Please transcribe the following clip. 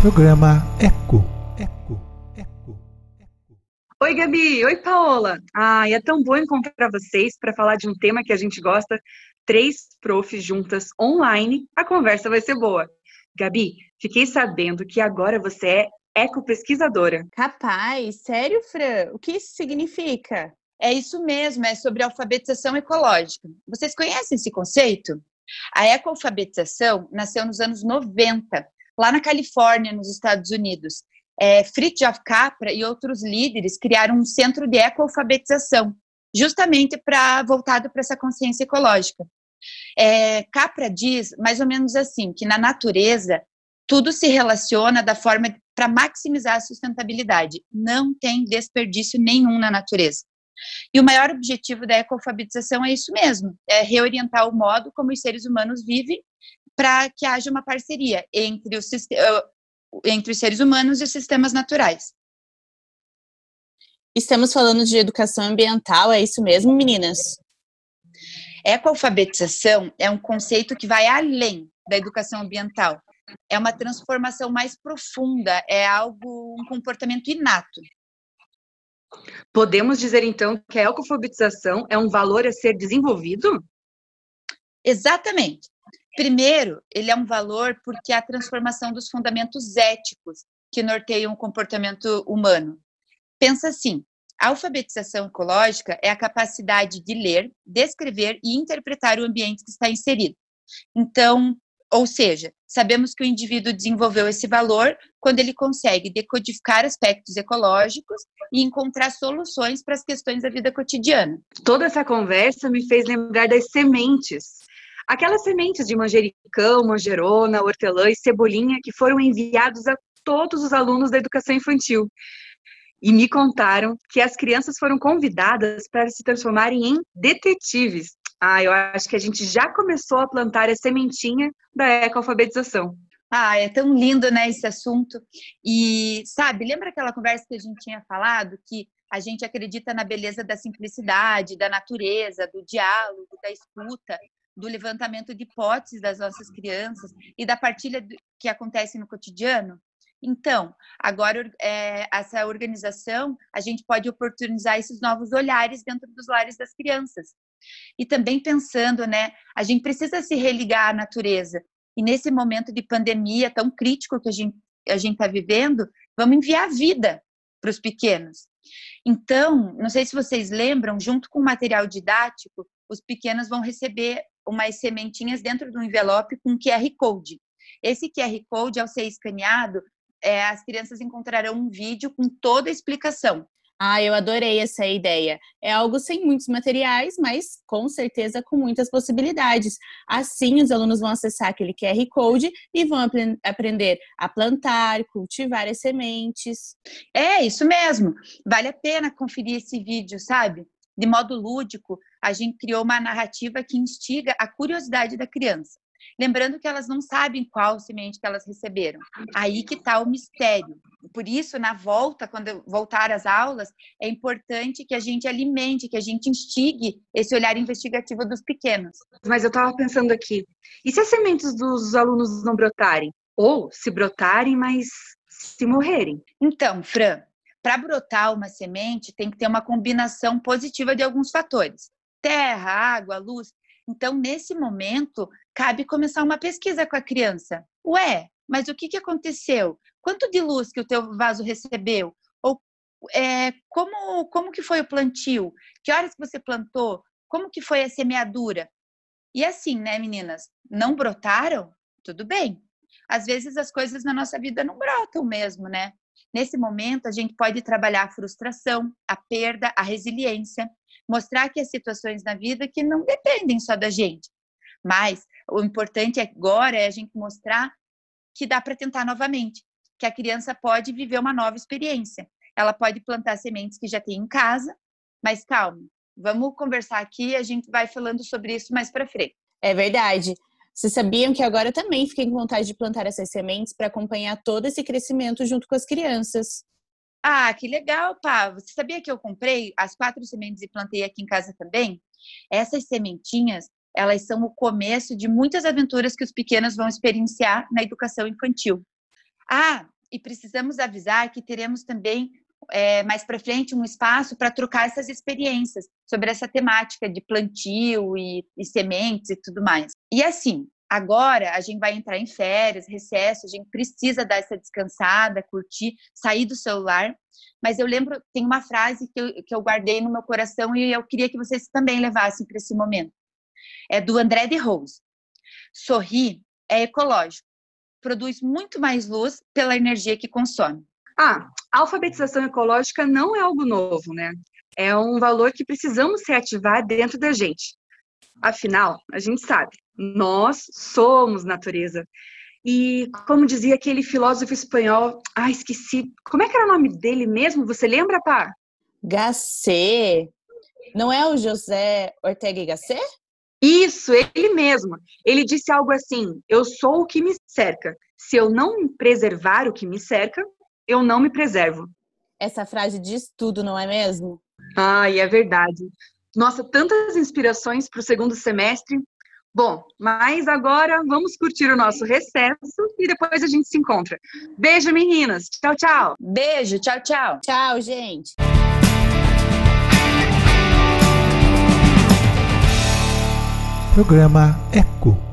Programa Eco. Eco. Eco. Eco. Oi, Gabi. Oi, Paola. Ah, é tão bom encontrar vocês para falar de um tema que a gente gosta. Três profs juntas online. A conversa vai ser boa. Gabi, fiquei sabendo que agora você é ecopesquisadora. Capaz? Sério, Fran? O que isso significa? É isso mesmo, é sobre alfabetização ecológica. Vocês conhecem esse conceito? A ecoalfabetização nasceu nos anos 90 lá na Califórnia, nos Estados Unidos. É, Fritjof Capra e outros líderes criaram um centro de ecoalfabetização, justamente para voltado para essa consciência ecológica. É, Capra diz mais ou menos assim que na natureza tudo se relaciona da forma para maximizar a sustentabilidade. Não tem desperdício nenhum na natureza. E o maior objetivo da ecoalfabetização é isso mesmo: é reorientar o modo como os seres humanos vivem para que haja uma parceria entre os, entre os seres humanos e os sistemas naturais. Estamos falando de educação ambiental, é isso mesmo, meninas? Ecoalfabetização é um conceito que vai além da educação ambiental. É uma transformação mais profunda, é algo, um comportamento inato. Podemos dizer então que a ecoalfabetização é um valor a ser desenvolvido? Exatamente. Primeiro, ele é um valor porque é a transformação dos fundamentos éticos que norteiam o comportamento humano. Pensa assim: a alfabetização ecológica é a capacidade de ler, descrever e interpretar o ambiente que está inserido. Então, ou seja, sabemos que o indivíduo desenvolveu esse valor quando ele consegue decodificar aspectos ecológicos e encontrar soluções para as questões da vida cotidiana. Toda essa conversa me fez lembrar das sementes aquelas sementes de manjericão, manjerona, hortelã e cebolinha que foram enviados a todos os alunos da educação infantil. E me contaram que as crianças foram convidadas para se transformarem em detetives. Ah, eu acho que a gente já começou a plantar a sementinha da ecoalfabetização. Ah, é tão lindo, né, esse assunto. E, sabe, lembra aquela conversa que a gente tinha falado que a gente acredita na beleza da simplicidade, da natureza, do diálogo, da escuta, do levantamento de hipóteses das nossas crianças e da partilha que acontece no cotidiano. Então, agora, é, essa organização, a gente pode oportunizar esses novos olhares dentro dos lares das crianças. E também pensando, né, a gente precisa se religar à natureza. E nesse momento de pandemia tão crítico que a gente a gente está vivendo, vamos enviar vida para os pequenos. Então, não sei se vocês lembram, junto com o material didático, os pequenos vão receber umas sementinhas dentro do envelope com QR Code. Esse QR Code, ao ser escaneado, é, as crianças encontrarão um vídeo com toda a explicação. Ah, eu adorei essa ideia. É algo sem muitos materiais, mas com certeza com muitas possibilidades. Assim, os alunos vão acessar aquele QR Code e vão ap aprender a plantar, cultivar as sementes. É, isso mesmo. Vale a pena conferir esse vídeo, sabe? De modo lúdico, a gente criou uma narrativa que instiga a curiosidade da criança. Lembrando que elas não sabem qual semente que elas receberam. Aí que está o mistério. Por isso, na volta, quando voltar às aulas, é importante que a gente alimente, que a gente instigue esse olhar investigativo dos pequenos. Mas eu estava pensando aqui, e se as sementes dos alunos não brotarem? Ou se brotarem, mas se morrerem? Então, Fran, para brotar uma semente, tem que ter uma combinação positiva de alguns fatores: terra, água, luz. Então, nesse momento, cabe começar uma pesquisa com a criança. Ué, mas o que, que aconteceu? Quanto de luz que o teu vaso recebeu? Ou é, como, como que foi o plantio? Que horas que você plantou? Como que foi a semeadura? E assim, né, meninas? Não brotaram? Tudo bem. Às vezes as coisas na nossa vida não brotam mesmo, né? Nesse momento, a gente pode trabalhar a frustração, a perda, a resiliência, mostrar que há situações na vida que não dependem só da gente. Mas o importante agora é a gente mostrar que dá para tentar novamente, que a criança pode viver uma nova experiência. Ela pode plantar sementes que já tem em casa, mas calma, vamos conversar aqui, a gente vai falando sobre isso mais para frente. É verdade. Vocês sabiam que agora também fiquei com vontade de plantar essas sementes para acompanhar todo esse crescimento junto com as crianças. Ah, que legal, pá. Você sabia que eu comprei as quatro sementes e plantei aqui em casa também? Essas sementinhas, elas são o começo de muitas aventuras que os pequenos vão experienciar na educação infantil. Ah, e precisamos avisar que teremos também é, mais para frente um espaço para trocar essas experiências sobre essa temática de plantio e, e sementes e tudo mais. E assim, Agora a gente vai entrar em férias, recesso, a gente precisa dar essa descansada, curtir, sair do celular. Mas eu lembro, tem uma frase que eu, que eu guardei no meu coração e eu queria que vocês também levassem para esse momento. É do André de Rose. Sorrir é ecológico, produz muito mais luz pela energia que consome. Ah, alfabetização ecológica não é algo novo, né? É um valor que precisamos reativar dentro da gente. Afinal, a gente sabe, nós somos natureza. E como dizia aquele filósofo espanhol, ah, esqueci, como é que era o nome dele mesmo? Você lembra, pá? Gacê. Não é o José Ortega y Gasset? Isso, ele mesmo. Ele disse algo assim: Eu sou o que me cerca. Se eu não preservar o que me cerca, eu não me preservo. Essa frase diz tudo, não é mesmo? Ai, é verdade. Nossa, tantas inspirações para o segundo semestre. Bom, mas agora vamos curtir o nosso recesso e depois a gente se encontra. Beijo, meninas. Tchau, tchau. Beijo, tchau, tchau. Tchau, gente. Programa Eco